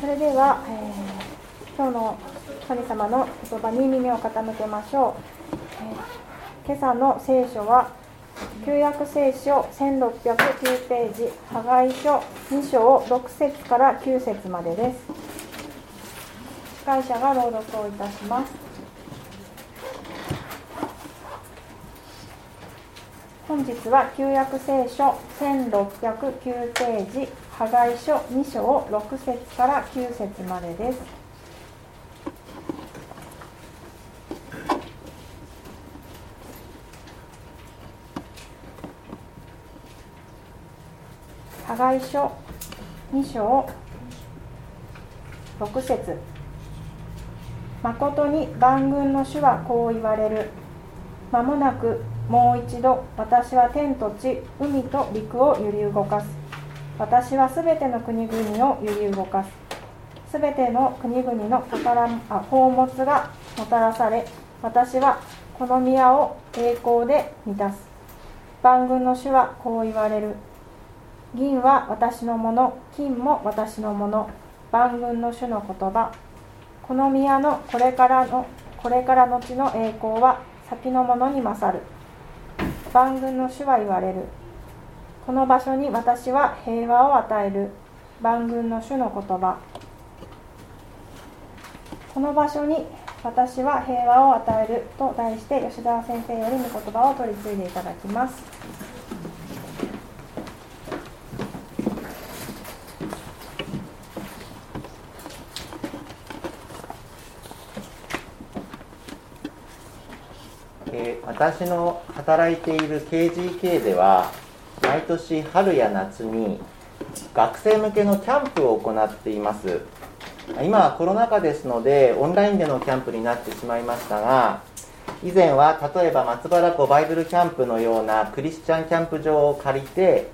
それでは、えー、今日の神様の言葉に耳を傾けましょう、えー、今朝の聖書は旧約聖書1609ページ破壊書2章6節から9節までです。司会者が朗読をいたします。本日は旧約聖書1609ページ破壊書2章6節から9節までです。破壊書2章6節。誠に万軍の主はこう言われる。間もなくもう一度私は天と地海と陸を揺り動かす。私はすべての国々を揺り動かす。すべての国々の宝あ宝物がもたらされ私はこの宮を栄光で満たす。万軍の主はこう言われる。銀は私のもの金も私のもの。万軍の主の言葉。この宮のこれからのこれからの地の栄光は先のものに勝る。万軍の主は言われる。この場所に私は平和を与える。万軍の主の言葉。この場所に私は平和を与える。と題して吉田先生より御言葉を取り次いでいただきます。私の働いている KGK では毎年春や夏に学生向けのキャンプを行っています。今はコロナ禍ですのでオンラインでのキャンプになってしまいましたが以前は例えば松原湖バイブルキャンプのようなクリスチャンキャンプ場を借りて、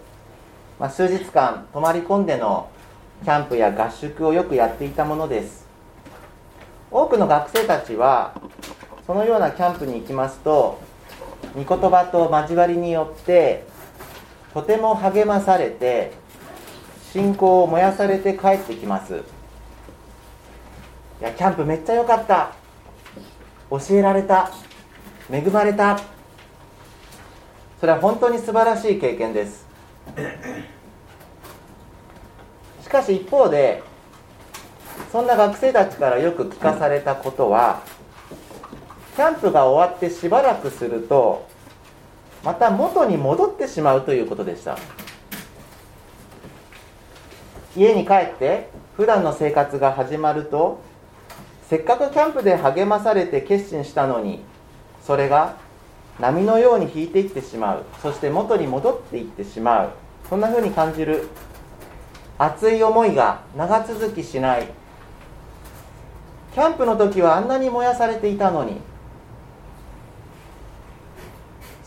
まあ、数日間泊まり込んでのキャンプや合宿をよくやっていたものです。多くの学生たちはそのようなキャンプに行きますと御言葉と交わりによってとても励まされて信仰を燃やされて帰ってきます。いやキャンプめっちゃ良かった。教えられた。恵まれた。それは本当に素晴らしい経験です。しかし一方でそんな学生たちからよく聞かされたことはキャンプが終わってしばらくするとまた元に戻ってしまうということでした。家に帰って普段の生活が始まるとせっかくキャンプで励まされて決心したのにそれが波のように引いていってしまう。そして元に戻っていってしまう。そんな風に感じる熱い思いが長続きしない。キャンプの時はあんなに燃やされていたのに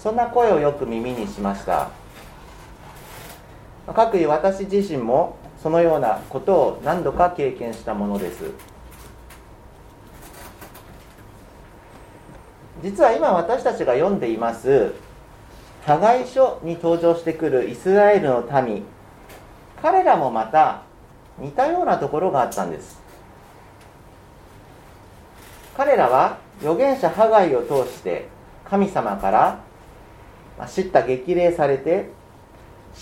そんな声をよく耳にしました。かくいう私自身もそのようなことを何度か経験したものです。実は今私たちが読んでいます加害書に登場してくるイスラエルの民。彼らもまた似たようなところがあったんです。彼らは預言者ハガイを通して神様から知った激励されて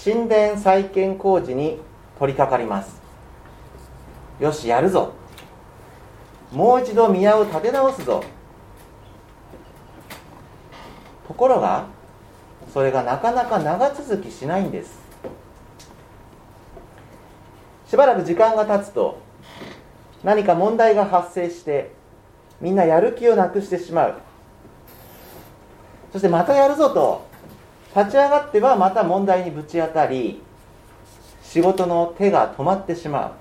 神殿再建工事に取り掛かります。よしやるぞ。もう一度宮を建て直すぞ。ところがそれがなかなか長続きしないんです。しばらく時間が経つと何か問題が発生してみんなやる気をなくしてしまう。そしてまたやるぞと立ち上がってはまた問題にぶち当たり仕事の手が止まってしまう。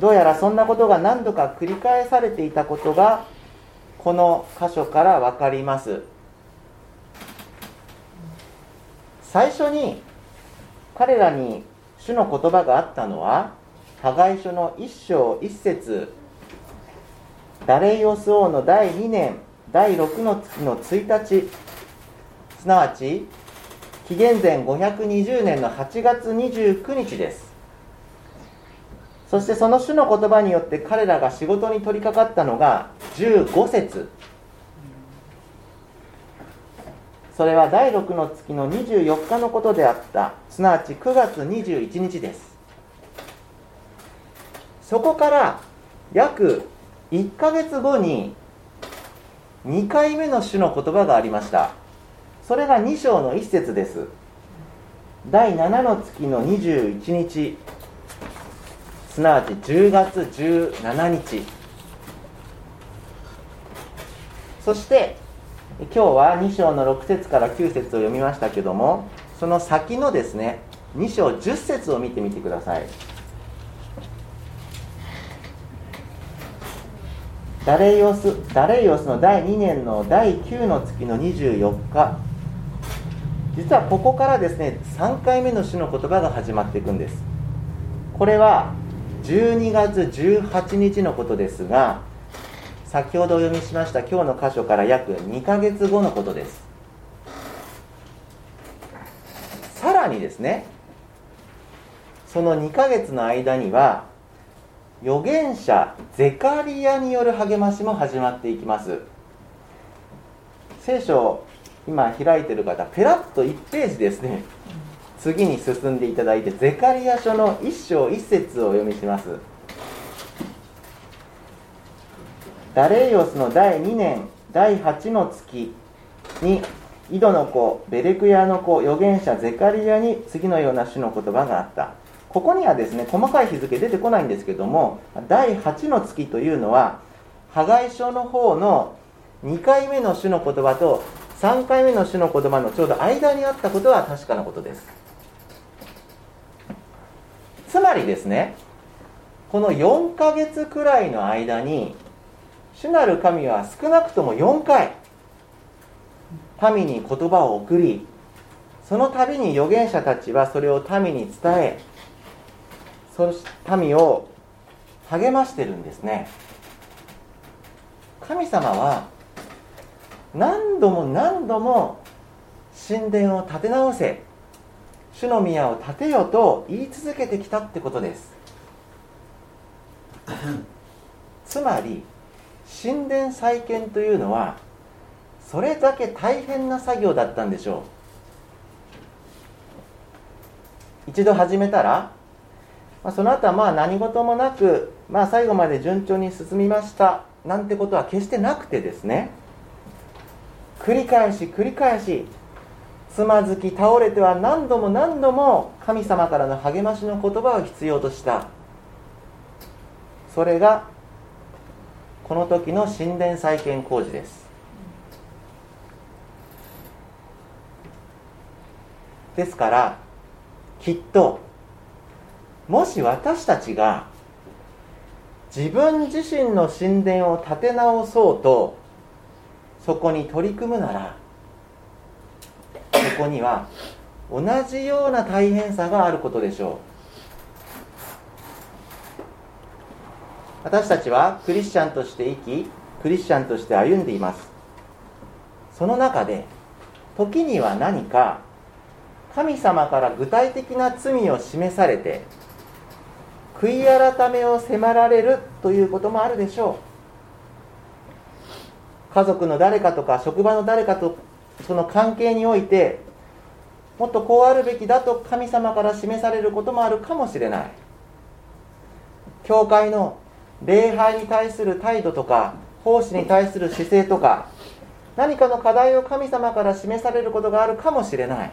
どうやらそんなことが何度か繰り返されていたことがこの箇所から分かります。最初に彼らに主の言葉があったのは加害書の一章一節ダレイオス王の第2年第6の月の1日すなわち紀元前520年の8月29日です。そしてその種の言葉によって彼らが仕事に取り掛かったのが15節。それは第6の月の24日のことであった。すなわち9月21日です。そこから約1ヶ月後に2回目の種の言葉がありました。それが2章の1節です。第7の月の21日。すなわち10月17日。そして今日は2章の6節から9節を読みましたけどもその先のですね2章10節を見てみてください。ダレイオスダレイオスの第2年の第9の月の24日。実はここからですね3回目の主の言葉が始まっていくんです。これは12月18日のことですが先ほどお読みしました今日の箇所から約2ヶ月後のことです。さらにですねその2ヶ月の間には預言者ゼカリアによる励ましも始まっていきます。聖書今開いてる方ペラッと1ページですね。次に進んでいただいてゼカリア書の1章1節をお読みします。ダレイオスの第2年第8の月に井戸の子ベレクヤの子預言者ゼカリアに次のような種の言葉があった。ここにはですね細かい日付出てこないんですけども第8の月というのは破壊書の方の2回目の種の言葉と3回目の種の言葉のちょうど間にあったことは確かなことです。つまりですねこの4ヶ月くらいの間に主なる神は少なくとも4回民に言葉を送りその度に預言者たちはそれを民に伝えその民を励ましてるんですね。神様は何度も何度も神殿を建て直せ。主の宮を建てよと言い続けてきたってことです。つまり神殿再建というのはそれだけ大変な作業だったんでしょう。一度始めたらまあ、その後はまあ何事もなく、まあ、最後まで順調に進みましたなんてことは決してなくてですね繰り返し繰り返しつまずき倒れては何度も何度も神様からの励ましの言葉を必要とした。それがこの時の神殿再建工事です。ですからきっともし私たちが自分自身の神殿を建て直そうとそこに取り組むならそこには同じような大変さがあることでしょう。私たちはクリスチャンとして生きクリスチャンとして歩んでいます。その中で時には何か神様から具体的な罪を示されて悔い改めを迫られるということもあるでしょう。家族の誰かとか職場の誰かとその関係においてもっとこうあるべきだと神様から示されることもあるかもしれない。教会の礼拝に対する態度とか奉仕に対する姿勢とか何かの課題を神様から示されることがあるかもしれない。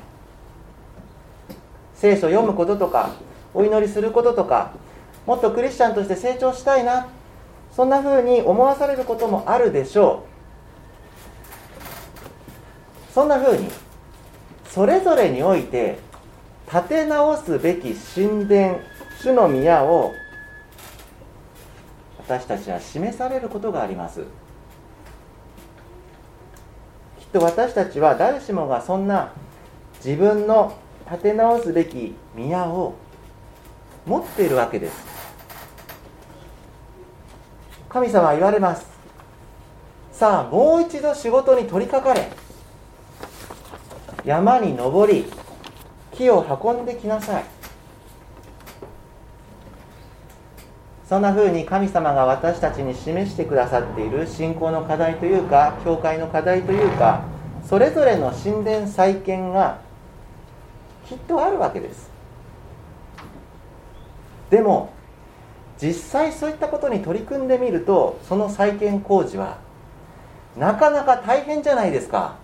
聖書を読むこととかお祈りすることとかもっとクリスチャンとして成長したいなそんな風に思わされることもあるでしょう。そんな風にそれぞれにおいて立て直すべき神殿主の宮を私たちは示されることがあります。きっと私たちは誰しもがそんな自分の立て直すべき宮を持っているわけです。神様は言われます。さあもう一度仕事に取り掛かれ。山に登り木を運んできなさい。そんな風に神様が私たちに示してくださっている信仰の課題というか教会の課題というかそれぞれの神殿再建がきっとあるわけです。でも実際そういったことに取り組んでみるとその再建工事はなかなか大変じゃないですか。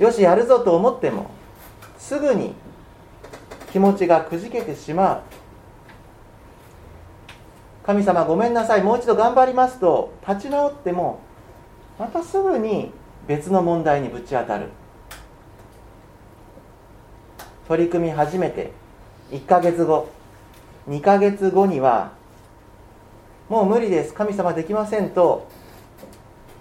よしやるぞと思ってもすぐに気持ちがくじけてしまう。神様ごめんなさいもう一度頑張りますと立ち直ってもまたすぐに別の問題にぶち当たる。取り組み始めて1ヶ月後2ヶ月後にはもう無理です神様できませんと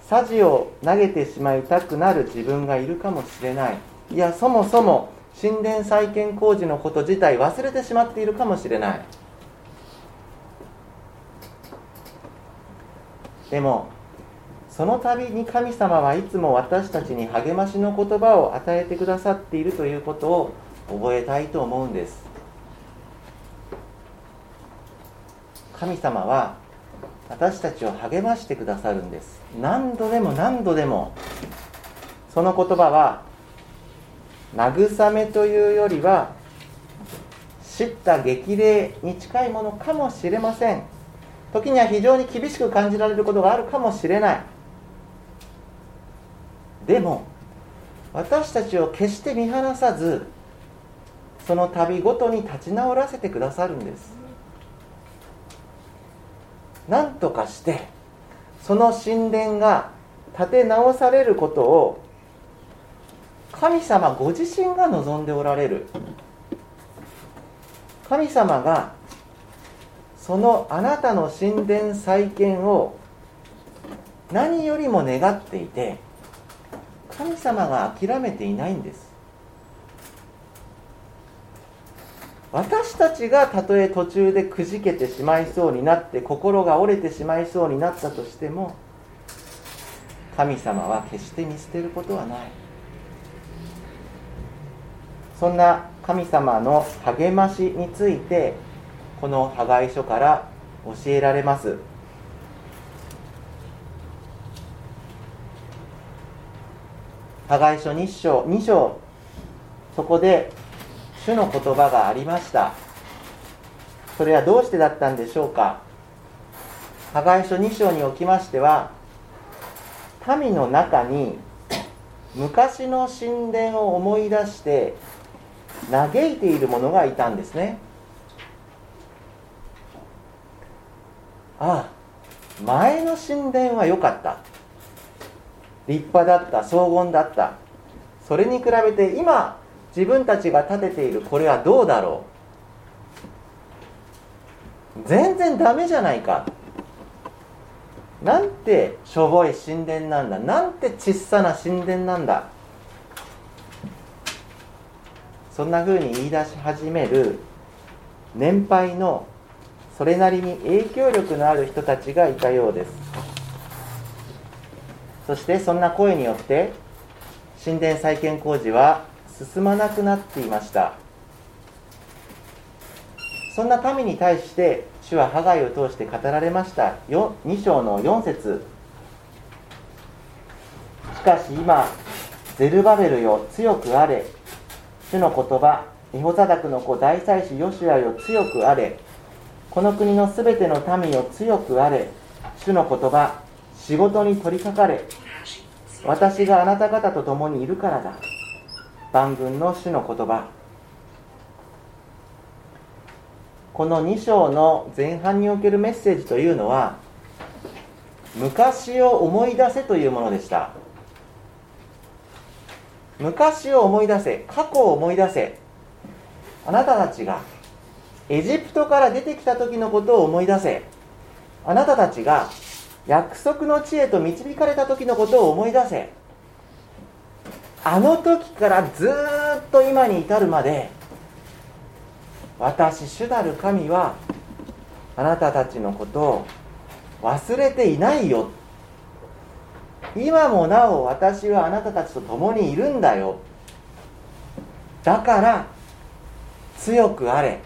さじを投げてしまいたくなる自分がいるかもしれない。いやそもそも神殿再建工事のこと自体忘れてしまっているかもしれない。でもその度に神様はいつも私たちに励ましの言葉を与えてくださっているということを覚えたいと思うんです。神様は私たちを励ましてくださるんです。何度でも何度でも。その言葉は慰めというよりは叱咤激励に近いものかもしれません。時には非常に厳しく感じられることがあるかもしれない。でも私たちを決して見放さずその度ごとに立ち直らせてくださるんです。何とかしてその神殿が建て直されることを神様ご自身が望んでおられる。神様がそのあなたの神殿再建を何よりも願っていて神様が諦めていないんです。私たちがたとえ途中でくじけてしまいそうになって心が折れてしまいそうになったとしても神様は決して見捨てることはない。そんな神様の励ましについてこの破壊書から教えられます。破壊書2章 ,2 章そこで主の言葉がありました。それはどうしてだったんでしょうか。破壊書2章におきましては民の中に昔の神殿を思い出して嘆いている者がいたんですね。ああ前の神殿は良かった。立派だった荘厳だった。それに比べて今自分たちが建てているこれはどうだろう？全然ダメじゃないか。なんてしょぼい神殿なんだ？なんて小さな神殿なんだ？そんな風に言い出し始める年配のそれなりに影響力のある人たちがいたようです。そしてそんな声によって神殿再建工事は進まなくなっていました。そんな民に対して主はハガイを通して語られました。2章の4節。しかし今ゼルバベルよ強くあれ。主の言葉ミホザダクの子大祭司ヨシュアよ強くあれ。この国のすべての民よ強くあれ。主の言葉仕事に取りかかれ。私があなた方と共にいるからだ。万軍の主の言葉。この2章の前半におけるメッセージというのは昔を思い出せというものでした。昔を思い出せ過去を思い出せ。あなたたちがエジプトから出てきた時のことを思い出せ。あなたたちが約束の地へと導かれた時のことを思い出せ。あの時からずっと今に至るまで私主なる神はあなたたちのことを忘れていないよ。今もなお私はあなたたちと共にいるんだよ。だから強くあれ。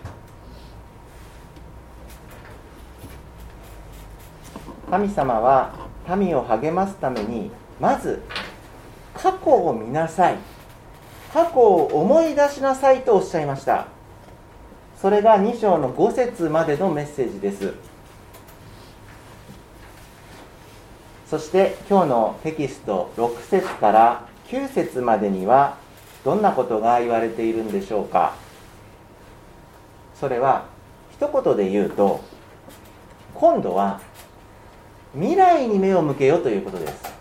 神様は民を励ますためにまず過去を見なさい。過去を思い出しなさいとおっしゃいました。それが2章の5節までのメッセージです。そして今日のテキスト6節から9節までにはどんなことが言われているんでしょうか。それは一言で言うと今度は未来に目を向けよということです。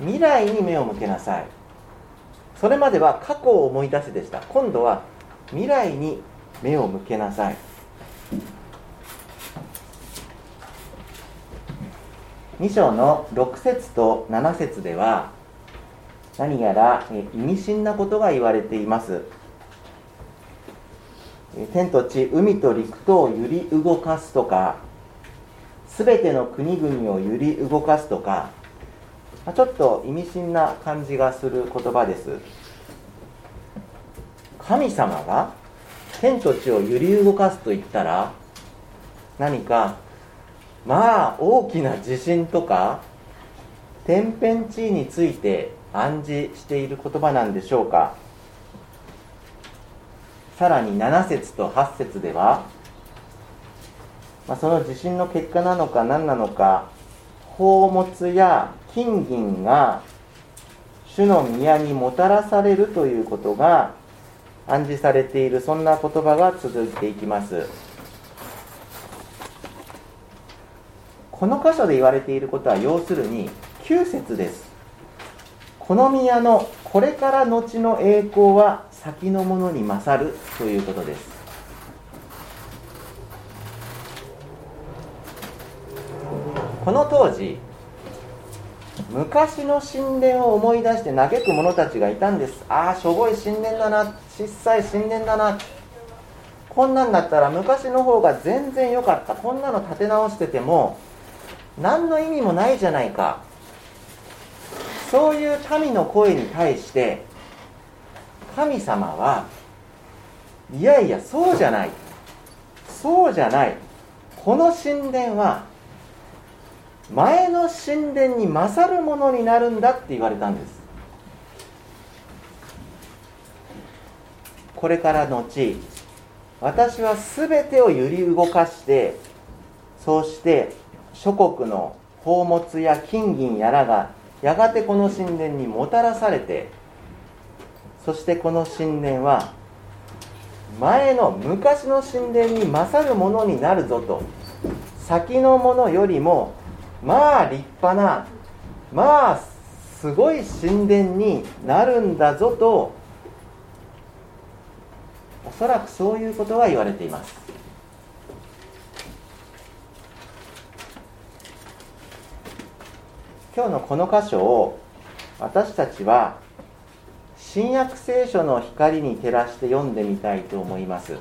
未来に目を向けなさい。それまでは過去を思い出せでした。今度は未来に目を向けなさい。2章の6節と7節では何やら意味深なことが言われています。天と地海と陸とを揺り動かすとか全ての国々を揺り動かすとかまちょっと意味深な感じがする言葉です。神様が天と地を揺り動かすと言ったら何かまあ大きな地震とか天変地異について暗示している言葉なんでしょうか。さらに7節と8節では、まあ、その地震の結果なのか何なのか宝物や金銀が主の宮にもたらされるということが暗示されているそんな言葉が続いていきます。この箇所で言われていることは要するに9節です。この宮のこれから後の栄光は先のものに勝るということです。この当時昔の神殿を思い出して嘆く者たちがいたんです。ああしょぼい神殿だな。小さい神殿だな。こんなんだったら昔の方が全然良かった。こんなの立て直してても何の意味もないじゃないか。そういう民の声に対して神様はいやいやそうじゃない。そうじゃない。この神殿は前の神殿に勝るものになるんだって言われたんです。これから後私は全てを揺り動かしてそうして諸国の宝物や金銀やらがやがてこの神殿にもたらされてそしてこの神殿は前の昔の神殿に勝るものになるぞと先のものよりもまあ立派なまあすごい神殿になるんだぞとおそらくそういうことが言われています。今日のこの箇所を私たちは新約聖書の光に照らして読んでみたいと思います。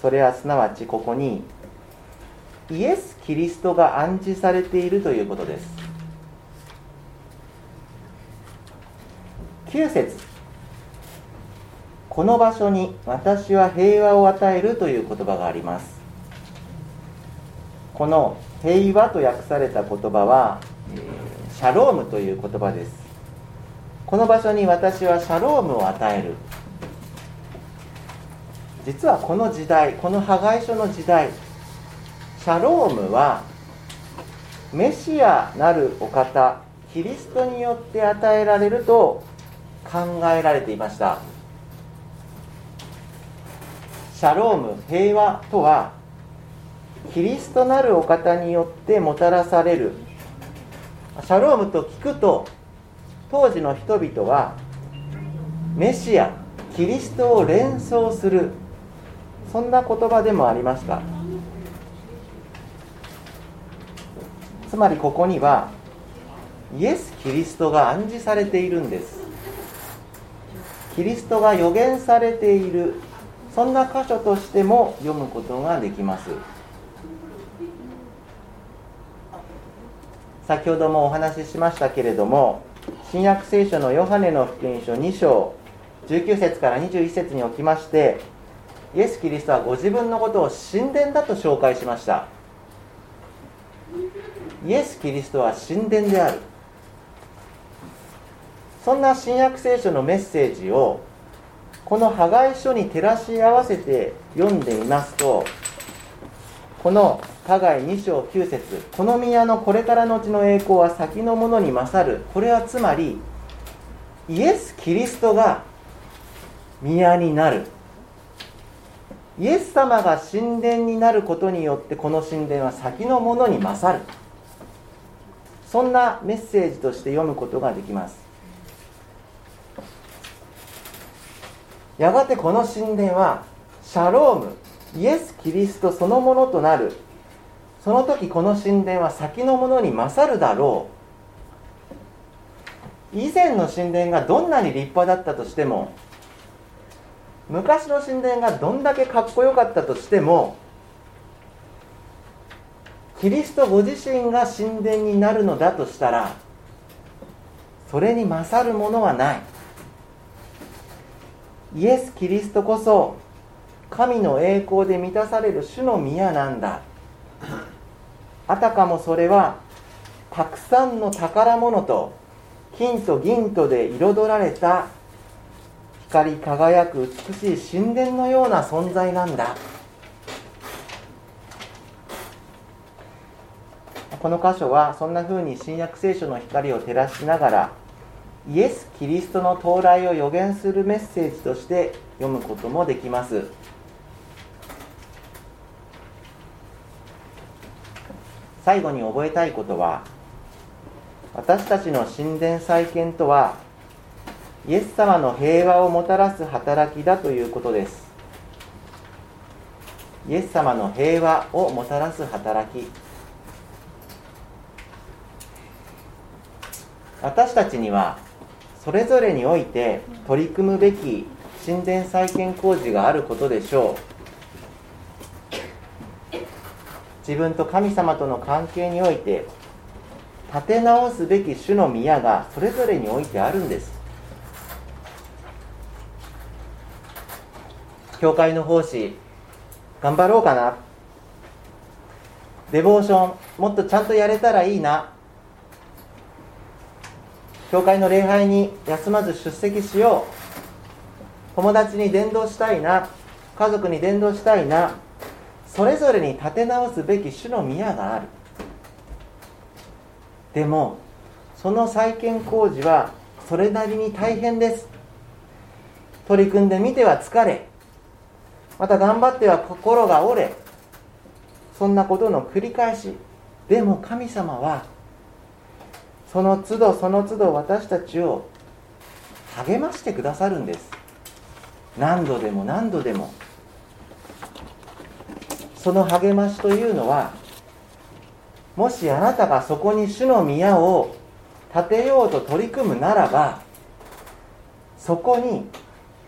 それはすなわちここにイエス・キリストが暗示されているということです。9節。この場所に私は平和を与えるという言葉があります。この平和と訳された言葉はシャロームという言葉です。この場所に私はシャロームを与える。実はこの時代この破壊書の時代シャロームはメシアなるお方キリストによって与えられると考えられていました。シャローム平和とはキリストなるお方によってもたらされる。シャロームと聞くと当時の人々はメシアキリストを連想する。そんな言葉でもありました。つまりここにはイエス・キリストが暗示されているんです。キリストが予言されている。そんな箇所としても読むことができます。先ほどもお話ししましたけれども新約聖書のヨハネの福音書2章19節から21節におきましてイエス・キリストはご自分のことを神殿だと紹介しました。イエス・キリストは神殿である。そんな新約聖書のメッセージをこの破壊書に照らし合わせて読んでみますとこの加害2章9節この宮のこれからのうちの栄光は先のものに勝る。これはつまりイエス・キリストが宮になる。イエス様が神殿になることによってこの神殿は先のものに勝る。そんなメッセージとして読むことができます。やがてこの神殿はシャロームイエス・キリストそのものとなる。その時この神殿は先のものに勝るだろう。以前の神殿がどんなに立派だったとしても昔の神殿がどんだけかっこよかったとしてもキリストご自身が神殿になるのだとしたらそれに勝るものはない。イエス・キリストこそ神の栄光で満たされる主の宮なんだ。あたかもそれはたくさんの宝物と金と銀とで彩られた光り輝く美しい神殿のような存在なんだ。この箇所はそんな風に新約聖書の光を照らしながらイエス・キリストの到来を予言するメッセージとして読むこともできます。最後に覚えたいことは私たちの神殿再建とはイエス様の平和をもたらす働きだということです。イエス様の平和をもたらす働き。私たちにはそれぞれにおいて取り組むべき神殿再建工事があることでしょう。自分と神様との関係において立て直すべき主の宮がそれぞれにおいてあるんです。教会の奉仕頑張ろうかな。デボーションもっとちゃんとやれたらいいな。教会の礼拝に休まず出席しよう。友達に伝道したいな。家族に伝道したいな。それぞれに立て直すべき主の宮がある。でもその再建工事はそれなりに大変です。取り組んでみては疲れ。また頑張っては心が折れ。そんなことの繰り返し。でも神様はその都度その都度私たちを励ましてくださるんです。何度でも何度でも。その励ましというのはもしあなたがそこに主の宮を建てようと取り組むならばそこに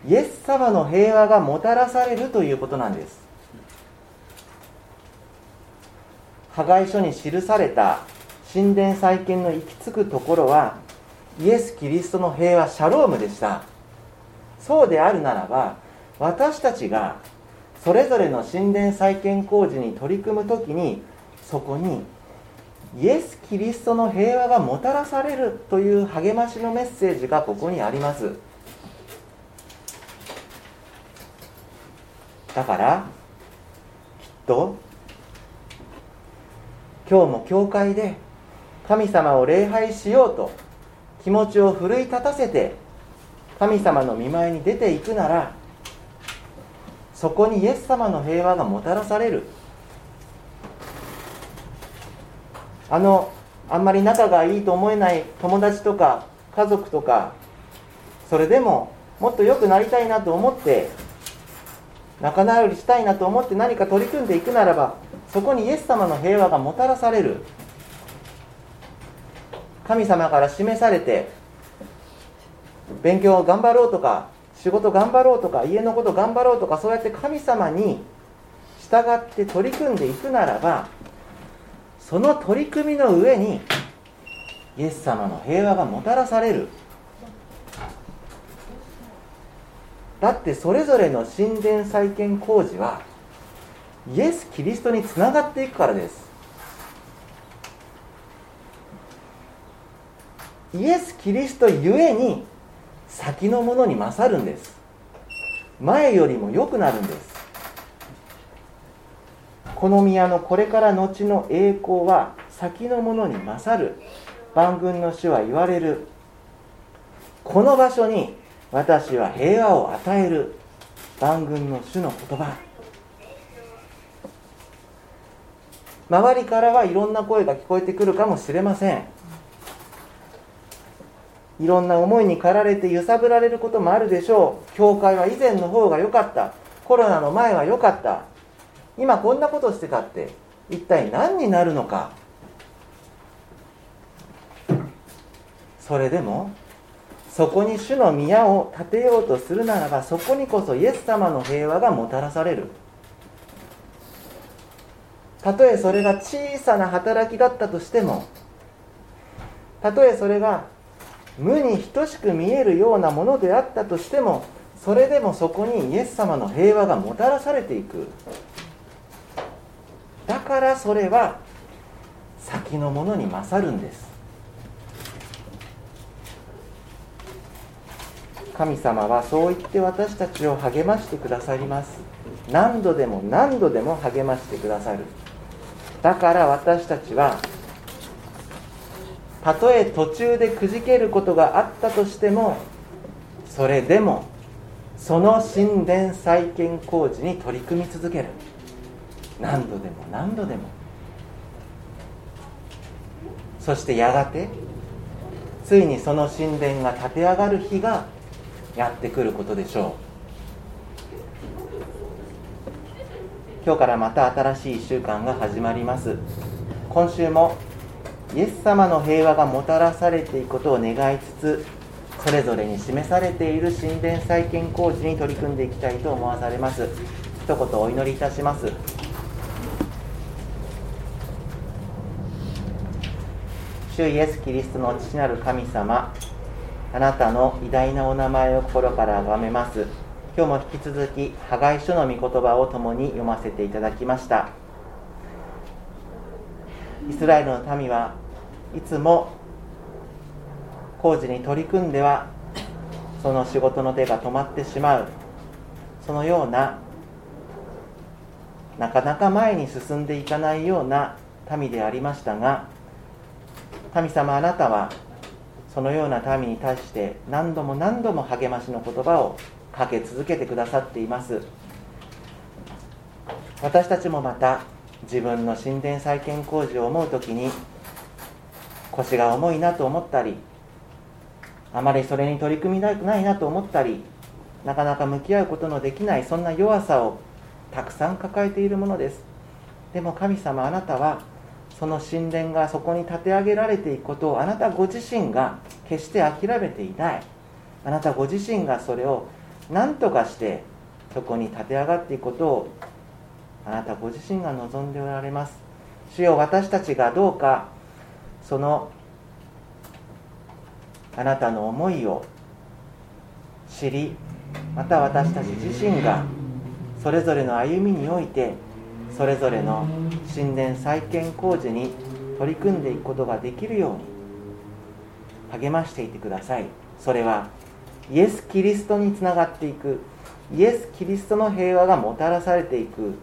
イエス様の平和がもたらされるということなんです。破壊書に記された神殿再建の行き着くところはイエス・キリストの平和シャロームでした。そうであるならば私たちがそれぞれの神殿再建工事に取り組む時にそこにイエス・キリストの平和がもたらされるという励ましのメッセージがここにあります。だからきっと今日も教会で神様を礼拝しようと気持ちを奮い立たせて神様の見舞いに出ていくならそこにイエス様の平和がもたらされる。あのあんまり仲がいいと思えない友達とか家族とかそれでももっと良くなりたいなと思って仲直りしたいなと思って何か取り組んでいくならばそこにイエス様の平和がもたらされる。神様から示されて勉強を頑張ろうとか仕事頑張ろうとか家のこと頑張ろうとかそうやって神様に従って取り組んでいくならばその取り組みの上にイエス様の平和がもたらされる。だってそれぞれの神殿再建工事はイエス・キリストにつながっていくからです。イエス・キリストゆえに先のものに勝るんです。前よりも良くなるんです。この宮のこれから後の栄光は先のものに勝る。万軍の主は言われる。この場所に私は平和を与える。万軍の主の言葉。周りからはいろんな声が聞こえてくるかもしれません。いろんな思いに駆られて揺さぶられることもあるでしょう。教会は以前の方が良かった。コロナの前は良かった。今こんなことしてたって一体何になるのか。それでもそこに主の宮を建てようとするならばそこにこそイエス様の平和がもたらされる。たとえそれが小さな働きだったとしてもたとえそれが無に等しく見えるようなものであったとしてもそれでもそこにイエス様の平和がもたらされていく。だからそれは先のものに勝るんです。神様はそう言って私たちを励ましてくださります。何度でも何度でも励ましてくださる。だから私たちはたとえ途中でくじけることがあったとしてもそれでもその神殿再建工事に取り組み続ける。何度でも何度でも。そしてやがてついにその神殿が建て上がる日がやってくることでしょう。今日からまた新しい1週間が始まります。今週もイエス様の平和がもたらされていくことを願いつつそれぞれに示されている神殿再建工事に取り組んでいきたいと思わされます。一言お祈りいたします。主イエス・キリストの父なる神様あなたの偉大なお名前を心から崇めます。今日も引き続き破壊書の御言葉を共に読ませていただきました。イスラエルの民はいつも工事に取り組んではその仕事の手が止まってしまう。そのようななかなか前に進んでいかないような民でありましたが神様あなたはそのような民に対して何度も何度も励ましの言葉をかけ続けてくださっています。私たちもまた自分の神殿再建工事を思う時に腰が重いなと思ったりあまりそれに取り組みたくないなと思ったりなかなか向き合うことのできないそんな弱さをたくさん抱えているものです。でも神様あなたはその神殿がそこに建て上げられていくことをあなたご自身が決して諦めていない。あなたご自身がそれを何とかしてそこに建て上がっていくことをあなたご自身が望んでおられます。主よ私たちがどうかそのあなたの思いを知りまた私たち自身がそれぞれの歩みにおいてそれぞれの神殿再建工事に取り組んでいくことができるように励ましていてください。それはイエス・キリストにつながっていくイエス・キリストの平和がもたらされていく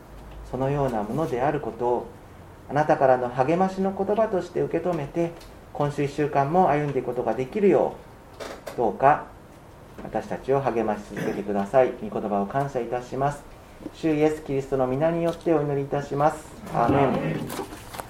そのようなものであることをあなたからの励ましの言葉として受け止めて今週1週間も歩んでいくことができるようどうか私たちを励まし続けてください。御言葉を感謝いたします。主イエス・キリストの皆によってお祈りいたします。アーメン。